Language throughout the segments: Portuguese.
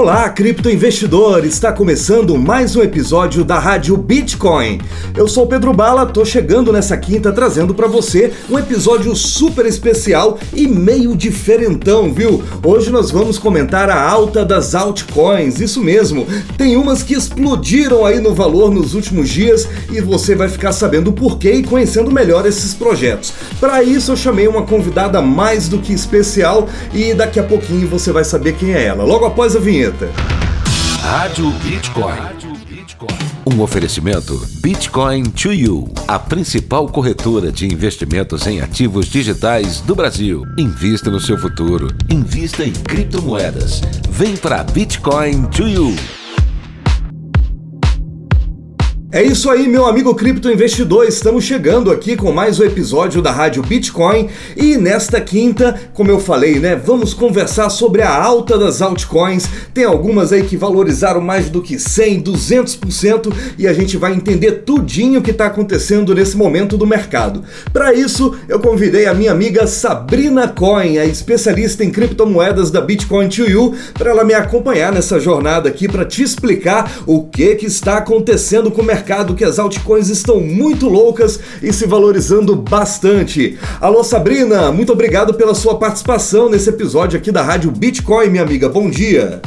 Olá, criptoinvestidor! Está começando mais um episódio da Rádio Bitcoin. Eu sou Pedro Bala, tô chegando nessa quinta trazendo para você um episódio super especial e meio diferentão, viu? Hoje nós vamos comentar a alta das altcoins, isso mesmo. Tem umas que explodiram aí no valor nos últimos dias e você vai ficar sabendo o porquê e conhecendo melhor esses projetos. Para isso eu chamei uma convidada mais do que especial e daqui a pouquinho você vai saber quem é ela. Logo após a vinheta Rádio Bitcoin. Um oferecimento Bitcoin to You, a principal corretora de investimentos em ativos digitais do Brasil. Invista no seu futuro. Invista em criptomoedas. Vem para Bitcoin to You. É isso aí, meu amigo cripto investidor. Estamos chegando aqui com mais um episódio da Rádio Bitcoin e nesta quinta, como eu falei, né, vamos conversar sobre a alta das altcoins. Tem algumas aí que valorizaram mais do que 100, 200% e a gente vai entender tudinho o que está acontecendo nesse momento do mercado. Para isso, eu convidei a minha amiga Sabrina Coin, a especialista em criptomoedas da Bitcoin to You, para ela me acompanhar nessa jornada aqui para te explicar o que que está acontecendo com o mercado mercado que as altcoins estão muito loucas e se valorizando bastante. Alô Sabrina, muito obrigado pela sua participação nesse episódio aqui da Rádio Bitcoin, minha amiga. Bom dia.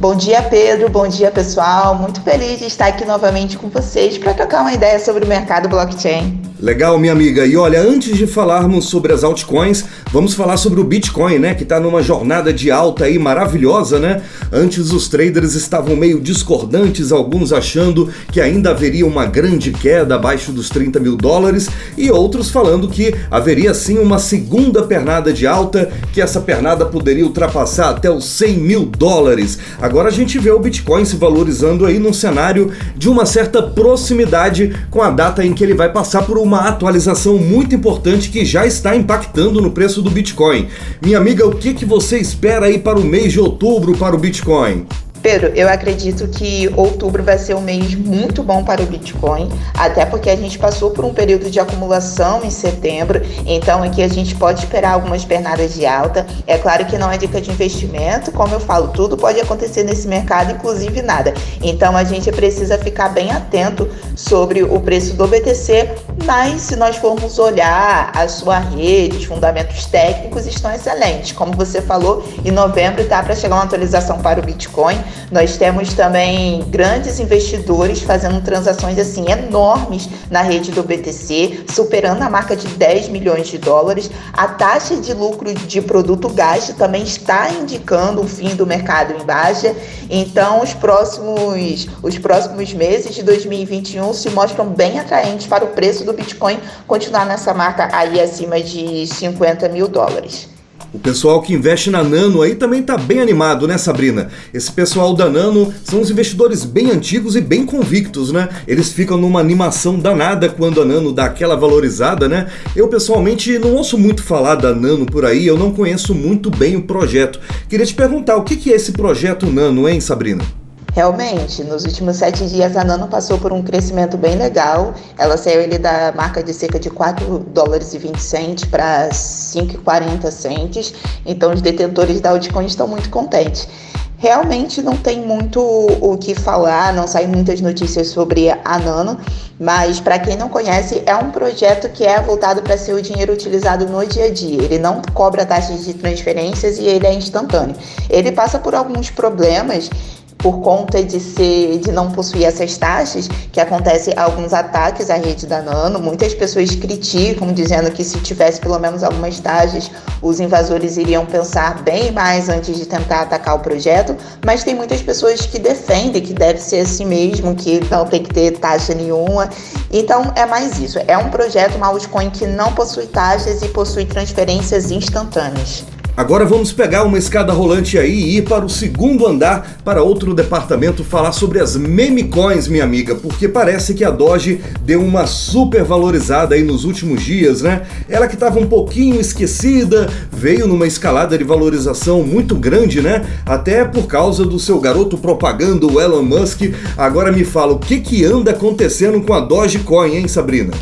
Bom dia, Pedro. Bom dia, pessoal. Muito feliz de estar aqui novamente com vocês para trocar uma ideia sobre o mercado blockchain. Legal, minha amiga. E olha, antes de falarmos sobre as altcoins, vamos falar sobre o Bitcoin, né? Que está numa jornada de alta aí maravilhosa, né? Antes os traders estavam meio discordantes, alguns achando que ainda haveria uma grande queda abaixo dos 30 mil dólares, e outros falando que haveria sim uma segunda pernada de alta, que essa pernada poderia ultrapassar até os 100 mil dólares. Agora a gente vê o Bitcoin se valorizando aí num cenário de uma certa proximidade com a data em que ele vai passar por uma atualização muito importante que já está impactando no preço do Bitcoin. Minha amiga, o que, que você espera aí para o mês de outubro para o Bitcoin? Pedro, eu acredito que outubro vai ser um mês muito bom para o Bitcoin, até porque a gente passou por um período de acumulação em setembro, então aqui a gente pode esperar algumas pernadas de alta. É claro que não é dica de investimento, como eu falo, tudo pode acontecer nesse mercado, inclusive nada. Então a gente precisa ficar bem atento sobre o preço do BTC, mas se nós formos olhar a sua rede, os fundamentos técnicos estão excelentes. Como você falou, em novembro está para chegar uma atualização para o Bitcoin. Nós temos também grandes investidores fazendo transações assim enormes na rede do BTC, superando a marca de 10 milhões de dólares. A taxa de lucro de produto gasto também está indicando o fim do mercado em baixa. Então, os próximos, os próximos meses de 2021 se mostram bem atraentes para o preço do Bitcoin continuar nessa marca aí acima de 50 mil dólares. O pessoal que investe na Nano aí também tá bem animado, né, Sabrina? Esse pessoal da Nano são os investidores bem antigos e bem convictos, né? Eles ficam numa animação danada quando a Nano dá aquela valorizada, né? Eu pessoalmente não ouço muito falar da Nano por aí, eu não conheço muito bem o projeto. Queria te perguntar, o que é esse projeto Nano, hein, Sabrina? Realmente, nos últimos sete dias a Nano passou por um crescimento bem legal. Ela saiu da marca de cerca de 4 dólares e 20 centes para 5,40 centes. Então os detentores da Altcoin estão muito contentes. Realmente não tem muito o que falar, não saem muitas notícias sobre a Nano, mas para quem não conhece, é um projeto que é voltado para ser o dinheiro utilizado no dia a dia. Ele não cobra taxas de transferências e ele é instantâneo. Ele passa por alguns problemas por conta de ser de não possuir essas taxas, que acontece alguns ataques à rede da Nano. Muitas pessoas criticam, dizendo que se tivesse pelo menos algumas taxas, os invasores iriam pensar bem mais antes de tentar atacar o projeto, mas tem muitas pessoas que defendem que deve ser assim mesmo, que não tem que ter taxa nenhuma. Então é mais isso. É um projeto, uma altcoin que não possui taxas e possui transferências instantâneas. Agora vamos pegar uma escada rolante aí e ir para o segundo andar, para outro departamento, falar sobre as meme coins, minha amiga, porque parece que a Doge deu uma super valorizada aí nos últimos dias, né? Ela que estava um pouquinho esquecida, veio numa escalada de valorização muito grande, né? Até por causa do seu garoto propaganda, o Elon Musk. Agora me fala, o que que anda acontecendo com a Dogecoin, hein, Sabrina?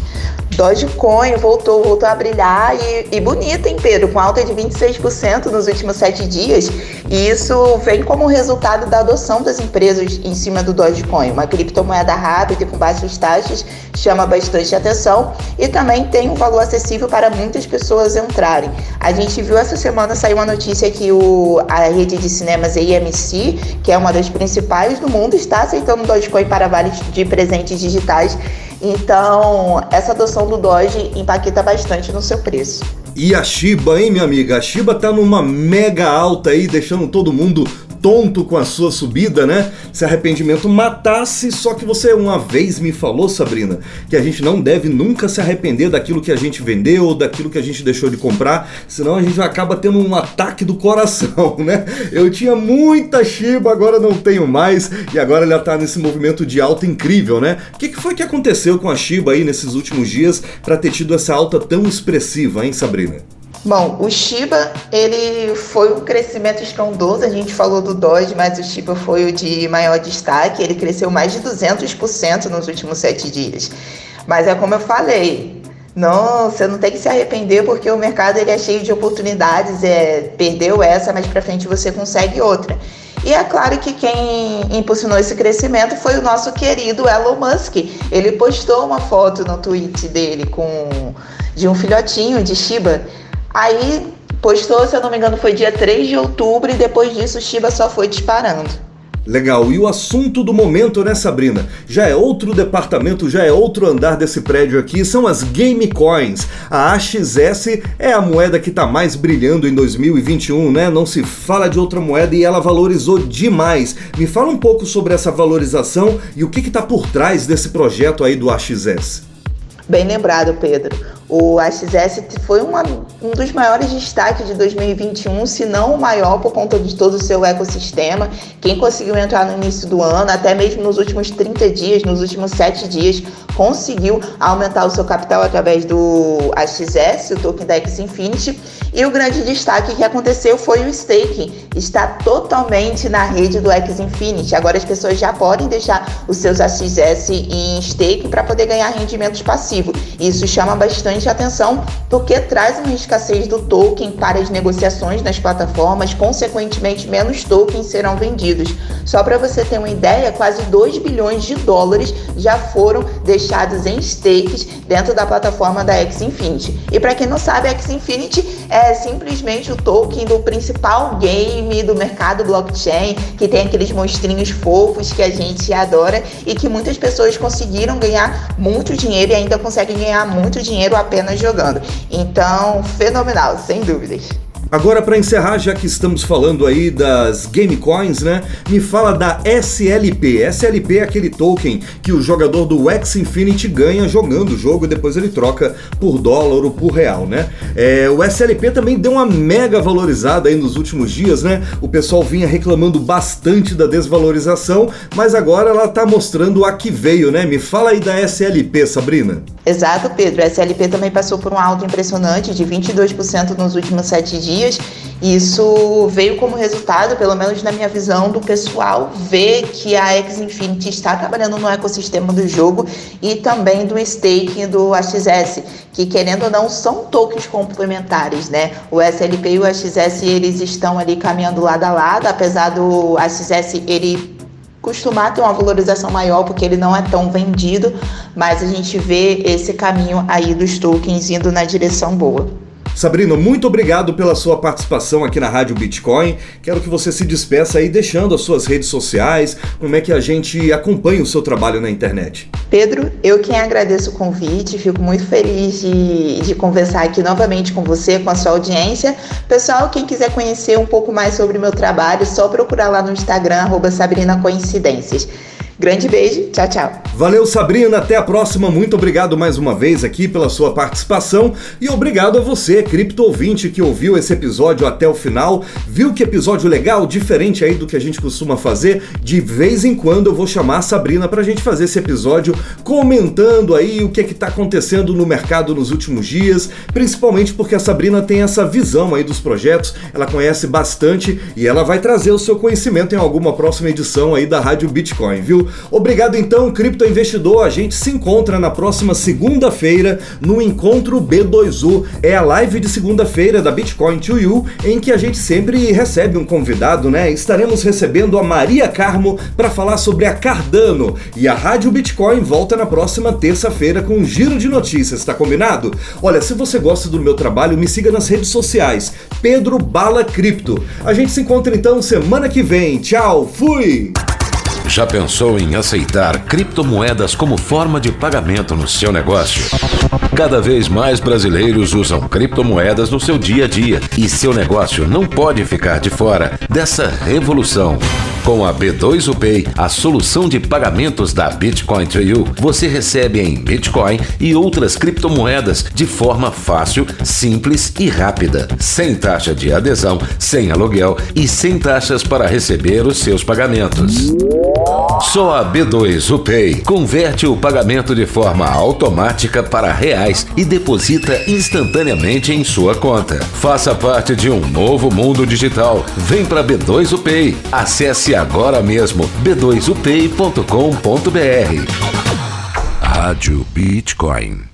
Dogecoin voltou, voltou a brilhar e, e bonita, hein, Pedro? Com alta de 26% nos últimos sete dias. E isso vem como resultado da adoção das empresas em cima do Dogecoin. Uma criptomoeda rápida e com baixas taxas chama bastante atenção e também tem um valor acessível para muitas pessoas entrarem. A gente viu essa semana sair uma notícia que o, a rede de cinemas AMC, que é uma das principais do mundo, está aceitando Dogecoin para vales de presentes digitais então, essa adoção do Doge impacta bastante no seu preço. E a Shiba, hein, minha amiga? A Shiba tá numa mega alta aí, deixando todo mundo tonto com a sua subida, né? Se arrependimento matasse, só que você uma vez me falou, Sabrina, que a gente não deve nunca se arrepender daquilo que a gente vendeu daquilo que a gente deixou de comprar, senão a gente acaba tendo um ataque do coração, né? Eu tinha muita Shiba, agora não tenho mais, e agora ela tá nesse movimento de alta incrível, né? O que, que foi que aconteceu com a Shiba aí nesses últimos dias para ter tido essa alta tão expressiva, hein, Sabrina? Bom, o Shiba, ele foi um crescimento estrondoso, a gente falou do Doge, mas o Shiba foi o de maior destaque, ele cresceu mais de 200% nos últimos sete dias. Mas é como eu falei, não, você não tem que se arrepender porque o mercado ele é cheio de oportunidades, é, perdeu essa, mas para frente você consegue outra. E é claro que quem impulsionou esse crescimento foi o nosso querido Elon Musk. Ele postou uma foto no tweet dele com de um filhotinho de Shiba Aí postou, se eu não me engano, foi dia 3 de outubro e depois disso o Shiba só foi disparando. Legal, e o assunto do momento, né, Sabrina? Já é outro departamento, já é outro andar desse prédio aqui, são as Game Coins. A AXS é a moeda que está mais brilhando em 2021, né? Não se fala de outra moeda e ela valorizou demais. Me fala um pouco sobre essa valorização e o que está por trás desse projeto aí do AXS. Bem lembrado, Pedro. O AXS foi uma, um dos maiores destaques de 2021, se não o maior, por conta de todo o seu ecossistema. Quem conseguiu entrar no início do ano, até mesmo nos últimos 30 dias, nos últimos 7 dias, conseguiu aumentar o seu capital através do AXS, o token da X Infinity. E o grande destaque que aconteceu foi o staking. Está totalmente na rede do X Infinity. Agora as pessoas já podem deixar os seus AXS em stake para poder ganhar rendimentos passivos. Isso chama bastante atenção porque traz uma escassez do token para as negociações nas plataformas, consequentemente menos tokens serão vendidos. Só para você ter uma ideia, quase 2 bilhões de dólares já foram deixados em stakes dentro da plataforma da X Infinity. E para quem não sabe, a X Infinity é é simplesmente o token do principal game do mercado blockchain, que tem aqueles monstrinhos fofos que a gente adora e que muitas pessoas conseguiram ganhar muito dinheiro e ainda conseguem ganhar muito dinheiro apenas jogando. Então, fenomenal, sem dúvidas. Agora, para encerrar, já que estamos falando aí das Game Coins, né? Me fala da SLP. SLP é aquele token que o jogador do X Infinity ganha jogando o jogo e depois ele troca por dólar ou por real, né? É, o SLP também deu uma mega valorizada aí nos últimos dias, né? O pessoal vinha reclamando bastante da desvalorização, mas agora ela tá mostrando a que veio, né? Me fala aí da SLP, Sabrina. Exato, Pedro. A SLP também passou por um alto impressionante de 22% nos últimos sete dias dias. Isso veio como resultado, pelo menos na minha visão, do pessoal ver que a X Infinity está trabalhando no ecossistema do jogo e também do staking do AXS, que querendo ou não são tokens complementares, né? O SLP e o AXS eles estão ali caminhando lado a lado, apesar do AXS ele costumar ter uma valorização maior porque ele não é tão vendido, mas a gente vê esse caminho aí dos tokens indo na direção boa. Sabrina, muito obrigado pela sua participação aqui na Rádio Bitcoin. Quero que você se despeça aí deixando as suas redes sociais, como é que a gente acompanha o seu trabalho na internet. Pedro, eu quem agradeço o convite, fico muito feliz de, de conversar aqui novamente com você, com a sua audiência. Pessoal, quem quiser conhecer um pouco mais sobre o meu trabalho, só procurar lá no Instagram, arroba Sabrina Coincidências. Grande beijo, tchau, tchau. Valeu, Sabrina, até a próxima. Muito obrigado mais uma vez aqui pela sua participação e obrigado a você, cripto ouvinte, que ouviu esse episódio até o final. Viu que episódio legal, diferente aí do que a gente costuma fazer? De vez em quando eu vou chamar a Sabrina pra gente fazer esse episódio comentando aí o que é que tá acontecendo no mercado nos últimos dias, principalmente porque a Sabrina tem essa visão aí dos projetos, ela conhece bastante e ela vai trazer o seu conhecimento em alguma próxima edição aí da Rádio Bitcoin, viu? Obrigado então, cripto investidor. A gente se encontra na próxima segunda-feira no Encontro B2U. É a live de segunda-feira da Bitcoin to You, em que a gente sempre recebe um convidado, né? Estaremos recebendo a Maria Carmo para falar sobre a Cardano. E a Rádio Bitcoin volta na próxima terça-feira com um giro de notícias, tá combinado? Olha, se você gosta do meu trabalho, me siga nas redes sociais. Pedro Bala Cripto. A gente se encontra então semana que vem. Tchau, fui! Já pensou em aceitar criptomoedas como forma de pagamento no seu negócio? Cada vez mais brasileiros usam criptomoedas no seu dia a dia e seu negócio não pode ficar de fora dessa revolução. Com a B2UPay, a solução de pagamentos da Bitcoin to You, você recebe em Bitcoin e outras criptomoedas de forma fácil, simples e rápida, sem taxa de adesão, sem aluguel e sem taxas para receber os seus pagamentos. Só a B2UPay converte o pagamento de forma automática para reais e deposita instantaneamente em sua conta. Faça parte de um novo mundo digital. Vem para B2UPay. Acesse agora mesmo b2upay.com.br. Rádio Bitcoin.